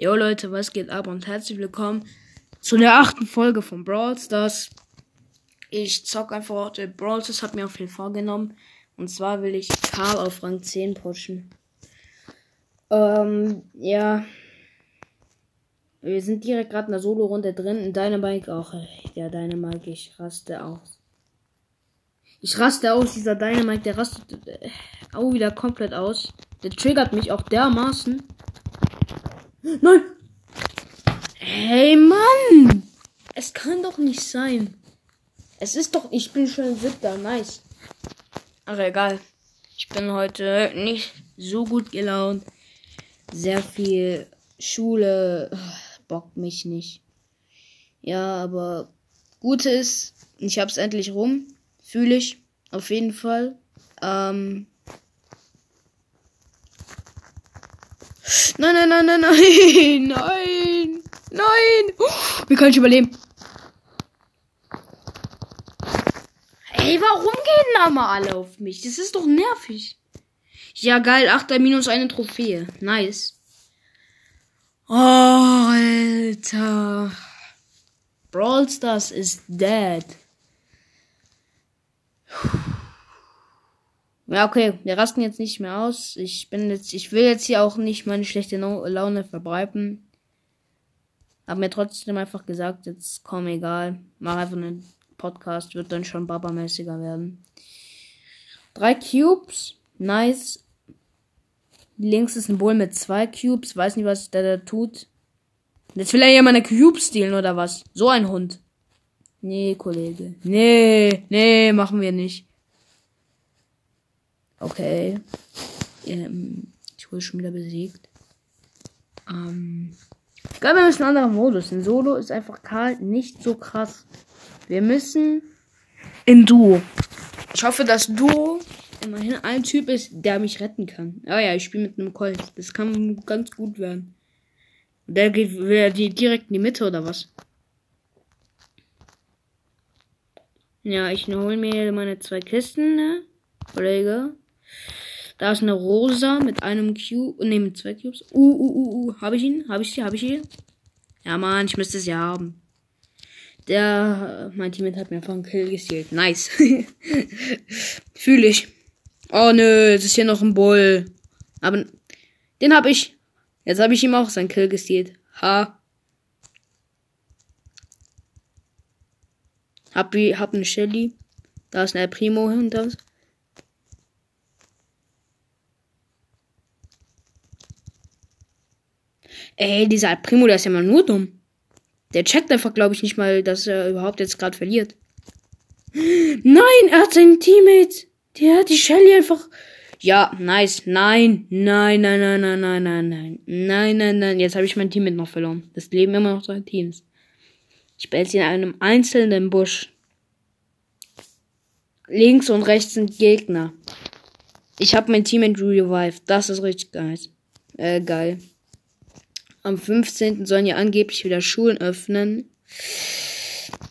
Jo Leute, was geht ab und herzlich willkommen zu der achten Folge von Brawl Stars. Ich zock einfach heute Brawl Stars, hat mir auf viel vorgenommen. Und zwar will ich Karl auf Rang 10 pushen. Ähm, ja. Wir sind direkt gerade in der Solo-Runde drin. In Dynamite auch. Ja, Dynamite, ich raste aus. Ich raste aus, dieser Dynamite, der rastet äh, auch wieder komplett aus. Der triggert mich auch dermaßen. Nein! Hey Mann! Es kann doch nicht sein. Es ist doch, ich bin schon siebter, nice. Aber egal. Ich bin heute nicht so gut gelaunt. Sehr viel Schule bockt mich nicht. Ja, aber Gute ist, ich hab's endlich rum. Fühle ich. Auf jeden Fall. Ähm, Nein, nein, nein, nein, nein, nein, nein. Oh, wir können nicht überleben. Ey, warum gehen da mal alle auf mich? Das ist doch nervig. Ja, geil. Achter minus eine Trophäe. Nice. Oh, Alter. Brawl Stars is dead. Ja, okay, wir rasten jetzt nicht mehr aus. Ich bin jetzt, ich will jetzt hier auch nicht meine schlechte Laune verbreiten. Hab mir trotzdem einfach gesagt, jetzt komm, egal. Mach einfach einen Podcast, wird dann schon babamäßiger werden. Drei Cubes, nice. Links ist ein Bull mit zwei Cubes, weiß nicht, was der da tut. Jetzt will er ja meine Cubes stehlen oder was? So ein Hund. Nee, Kollege. Nee, nee, machen wir nicht. Okay. Ähm, ich wurde schon wieder besiegt. Ähm. Geil, wir müssen einen anderen Modus. In Solo ist einfach Karl nicht so krass. Wir müssen in Duo. Ich hoffe, dass Duo immerhin ein Typ ist, der mich retten kann. Ah ja, ich spiele mit einem Colt. Das kann ganz gut werden. Der geht will die direkt in die Mitte oder was? Ja, ich hole mir meine zwei Kisten, ne? Kollege. Da ist eine Rosa mit einem Cube. Ne, mit zwei Cubes. Uh, uh, uh, uh. Habe ich ihn? Habe ich sie? Habe ich ihn? Ja, Mann, ich müsste ja haben. Der, mein Teammate hat mir einfach einen Kill gestealt. Nice. Fühle ich. Oh nö, es ist hier noch ein Bull. Aber den habe ich. Jetzt habe ich ihm auch seinen Kill gestealt. Ha. Hab, hab eine Shelly. Da ist ein El Primo hinter uns. Ey, dieser Primo, der ist ja mal nur dumm. Der checkt einfach, glaube ich, nicht mal, dass er überhaupt jetzt gerade verliert. Nein, er hat seinen Teammate. Der hat die Shelly einfach. Ja, nice. Nein, nein, nein, nein, nein, nein, nein, nein. Nein, nein, nein. Jetzt habe ich mein Teammate noch verloren. Das leben immer noch drei Teams. Ich bin jetzt in einem einzelnen Busch. Links und rechts sind Gegner. Ich habe mein Teammate revived. Das ist richtig geil. Äh, geil. Am 15. sollen ja angeblich wieder Schulen öffnen.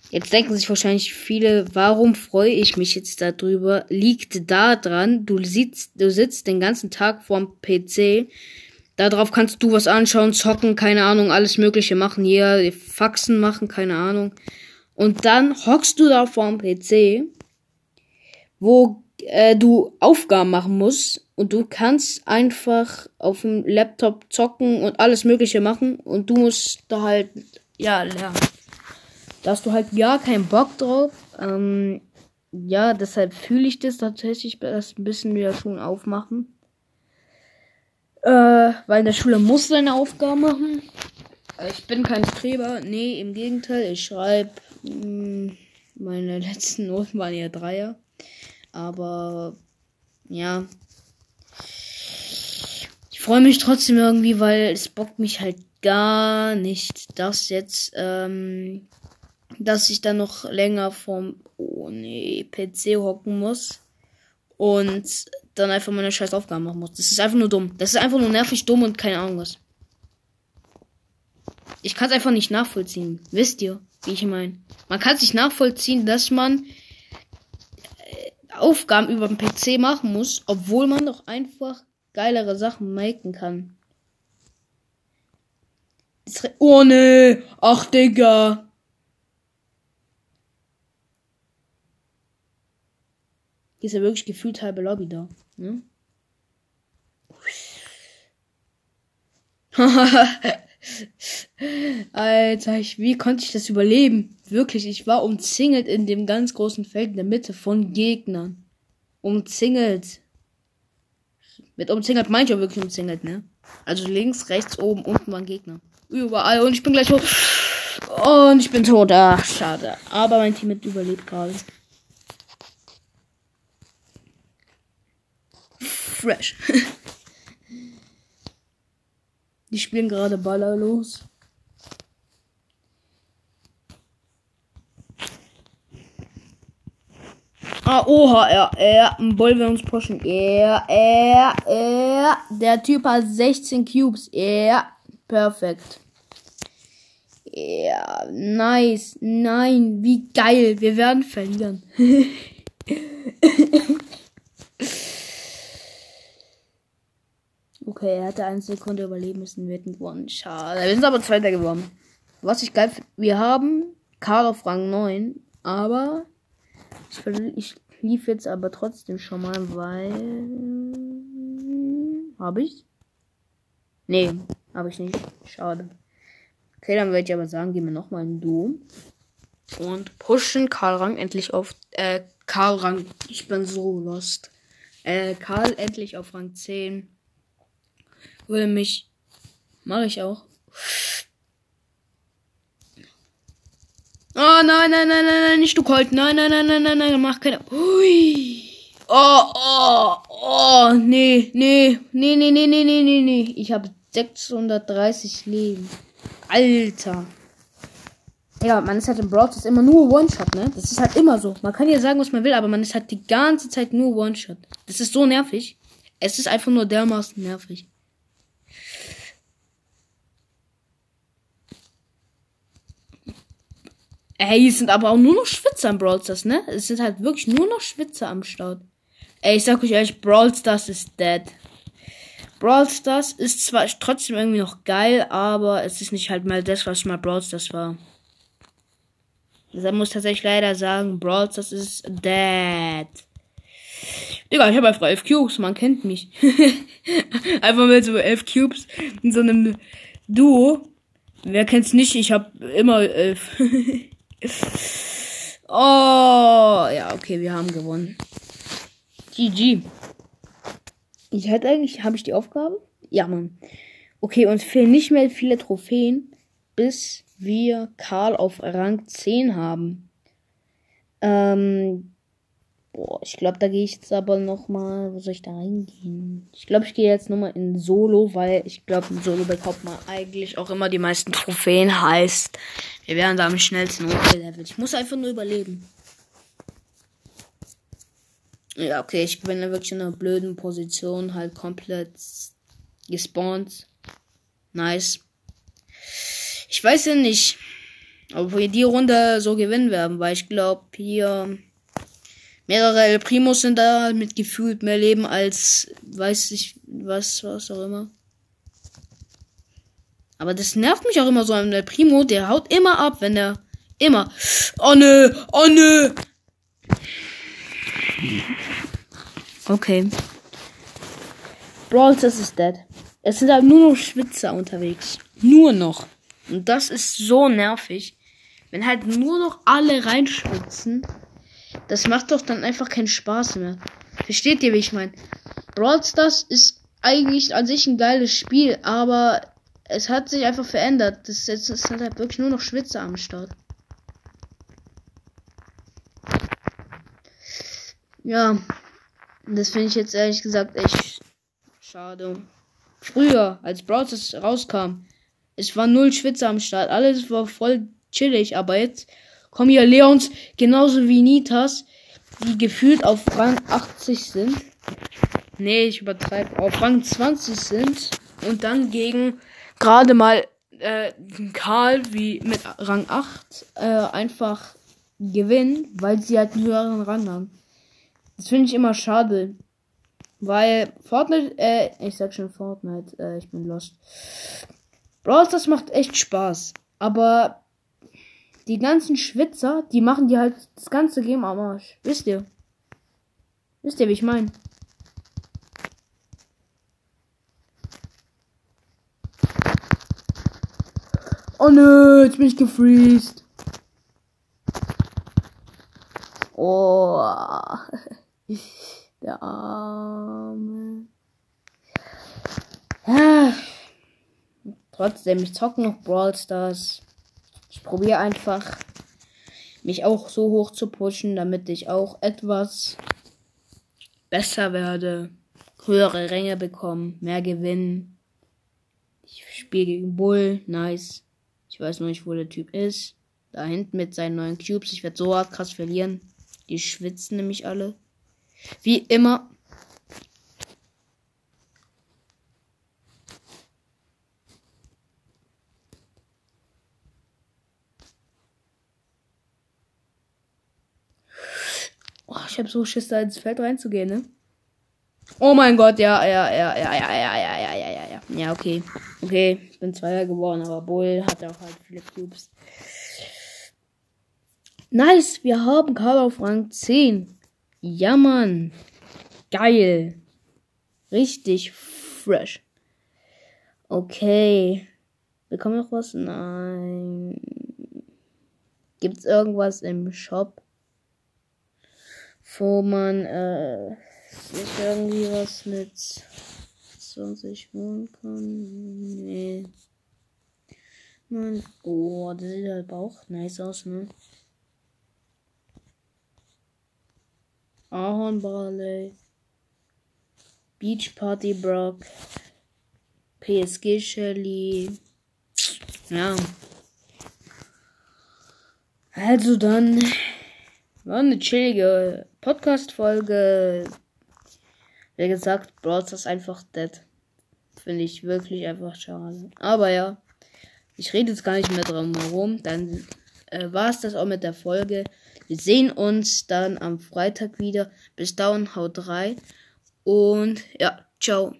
Jetzt denken sich wahrscheinlich viele, warum freue ich mich jetzt darüber? Liegt da dran, du sitzt, du sitzt den ganzen Tag vorm PC. Darauf kannst du was anschauen, zocken, keine Ahnung, alles Mögliche machen hier, Faxen machen, keine Ahnung. Und dann hockst du da vorm PC, wo äh, du Aufgaben machen musst und du kannst einfach auf dem Laptop zocken und alles Mögliche machen und du musst da halt, ja, lernen. Da hast du halt ja keinen Bock drauf. Ähm, ja, deshalb fühle ich das tatsächlich das ein bisschen wieder schon aufmachen. Äh, weil in der Schule muss seine Aufgaben machen. Ich bin kein Streber. Nee, im Gegenteil. Ich schreibe. Hm, meine letzten Noten waren ja Dreier. Aber ja, freue mich trotzdem irgendwie, weil es bockt mich halt gar nicht, dass jetzt, ähm, dass ich dann noch länger vom, oh nee, PC hocken muss und dann einfach meine scheiß Aufgaben machen muss. Das ist einfach nur dumm. Das ist einfach nur nervig dumm und keine Ahnung was. Ich kann es einfach nicht nachvollziehen. Wisst ihr, wie ich meine? Man kann sich nachvollziehen, dass man Aufgaben über den PC machen muss, obwohl man doch einfach geilere Sachen maken kann. Oh ne. Ach, Digga. Hier ist ja wirklich gefühlt halbe Lobby da. Ne? Alter, ich, wie konnte ich das überleben? Wirklich, ich war umzingelt in dem ganz großen Feld in der Mitte von Gegnern. Umzingelt. Mit umzingelt meint ja wirklich umzingelt, ne? Also links, rechts, oben, unten waren Gegner. Überall und ich bin gleich tot. Und ich bin tot. Ach, schade. Aber mein Team hat überlebt gerade. Fresh. Die spielen gerade Baller los. Ah, oha, er, er, wollen wir uns pushen. Er, er, er. Der Typ hat 16 Cubes. Er, perfekt. Ja, nice. Nein, wie geil. Wir werden verlieren. Okay, er hatte eine Sekunde überleben müssen. Wir hätten gewonnen. Schade. Wir sind aber Zweiter geworden. Was ich geil finde, wir haben Karl auf Rang 9, aber ich, ich lief jetzt aber trotzdem schon mal, weil. Habe ich? Nee, habe ich nicht. Schade. Okay, dann werde ich aber sagen, gehen wir nochmal in Duo. Und pushen Karl Rang endlich auf. Äh, Karl Rang. Ich bin so lost. Äh, Karl endlich auf Rang 10 würde mich. Mache ich auch. Oh nein, nein, nein, nein, nein, nicht du Colt. Nein, nein, nein, nein, nein, nein, mach keine. Ui. Oh, oh, oh, nee, nee, nee, nee, nee, nee, nee, nee, nee. Ich habe 630 Leben. Alter. Ja, man ist halt im Brawl immer nur One-Shot, ne? Das ist halt immer so. Man kann ja sagen, was man will, aber man ist halt die ganze Zeit nur One-Shot. Das ist so nervig. Es ist einfach nur dermaßen nervig. Ey, es sind aber auch nur noch Schwitzer im Brawl Stars, ne? Es sind halt wirklich nur noch Schwitzer am Start. Ey, ich sag euch ehrlich, Brawl Stars ist dead. Brawl Stars ist zwar trotzdem irgendwie noch geil, aber es ist nicht halt mal das, was mal Brawl Stars war. Deshalb muss ich tatsächlich leider sagen, Brawl Stars ist dead. Digga, ich habe einfach 11 Cubes, man kennt mich. einfach mit so 11 Cubes in so einem Duo. Wer kennt's nicht? Ich habe immer 11. Oh, ja, okay, wir haben gewonnen. GG. Ich hatte eigentlich, habe ich die Aufgabe? Ja, Mann. Okay, uns fehlen nicht mehr viele Trophäen, bis wir Karl auf Rang 10 haben. Ähm, Boah, ich glaube, da gehe ich jetzt aber noch mal. Wo soll ich da reingehen? Ich glaube, ich gehe jetzt noch mal in Solo, weil ich glaube, in Solo bekommt man eigentlich auch immer die meisten Trophäen. Heißt, wir werden da am schnellsten hochgelevelt. Ich muss einfach nur überleben. Ja, okay, ich bin da wirklich in einer blöden Position, halt komplett gespawnt. Nice. Ich weiß ja nicht, ob wir die Runde so gewinnen werden, weil ich glaube, hier Mehrere El Primos sind da mit gefühlt mehr Leben als weiß ich was, was auch immer. Aber das nervt mich auch immer so an El Primo, der haut immer ab, wenn er immer. Oh nö, oh nö. Okay. Brawl das ist dead. Es sind halt nur noch Schwitzer unterwegs. Nur noch. Und das ist so nervig. Wenn halt nur noch alle reinschwitzen. Das macht doch dann einfach keinen Spaß mehr. Versteht ihr, wie ich meine? Brawl Stars ist eigentlich an sich ein geiles Spiel, aber es hat sich einfach verändert. Das, jetzt ist halt wirklich nur noch Schwitzer am Start. Ja, das finde ich jetzt ehrlich gesagt echt schade. Früher, als Brawl Stars rauskam, es war null Schwitzer am Start. Alles war voll chillig, aber jetzt kommen hier Leons genauso wie Nitas, die gefühlt auf Rang 80 sind. Nee, ich übertreibe. Auf Rang 20 sind und dann gegen gerade mal äh, Karl wie mit Rang 8 äh, einfach gewinnen, weil sie halt einen höheren Rang haben. Das finde ich immer schade. Weil Fortnite, äh, ich sag schon Fortnite, äh, ich bin lost. Brawl das macht echt Spaß. Aber die ganzen Schwitzer, die machen dir halt das ganze Game am Arsch. Wisst ihr? Wisst ihr, wie ich meine? Oh nö, jetzt bin ich gefreezed. Oh. Der Arme. Ja. Trotzdem, ich zocke noch Brawl Stars. Probiere einfach, mich auch so hoch zu pushen, damit ich auch etwas besser werde, höhere Ränge bekomme, mehr gewinnen. Ich spiele gegen Bull, nice. Ich weiß noch nicht, wo der Typ ist. Da hinten mit seinen neuen Cubes. Ich werde so hart krass verlieren. Die schwitzen nämlich alle. Wie immer. Oh, ich habe so Schiss, da ins Feld reinzugehen, ne? Oh mein Gott, ja, ja, ja, ja, ja, ja, ja, ja, ja, ja, ja. Ja, okay. Okay, ich bin Zweier geworden, aber Bull hat auch halt viele Cubes. Nice, wir haben Karl auf Rang 10. Ja, Mann. Geil. Richtig fresh. Okay. Bekommen wir noch was? Nein. Gibt's irgendwas im Shop, wo man äh, sich irgendwie was mit 20 holen kann? Nee. Mann, oh, das sieht halt auch nice aus, ne? Ahorn Barley, Beach Party Brock, PSG Shelly. Ja. Also dann war eine chillige Podcast-Folge. Wie gesagt, Brawl ist einfach dead. Finde ich wirklich einfach schade. Aber ja, ich rede jetzt gar nicht mehr drum herum. Dann äh, war es das auch mit der Folge. Wir sehen uns dann am Freitag wieder. Bis dahin, haut rein. Und ja, ciao.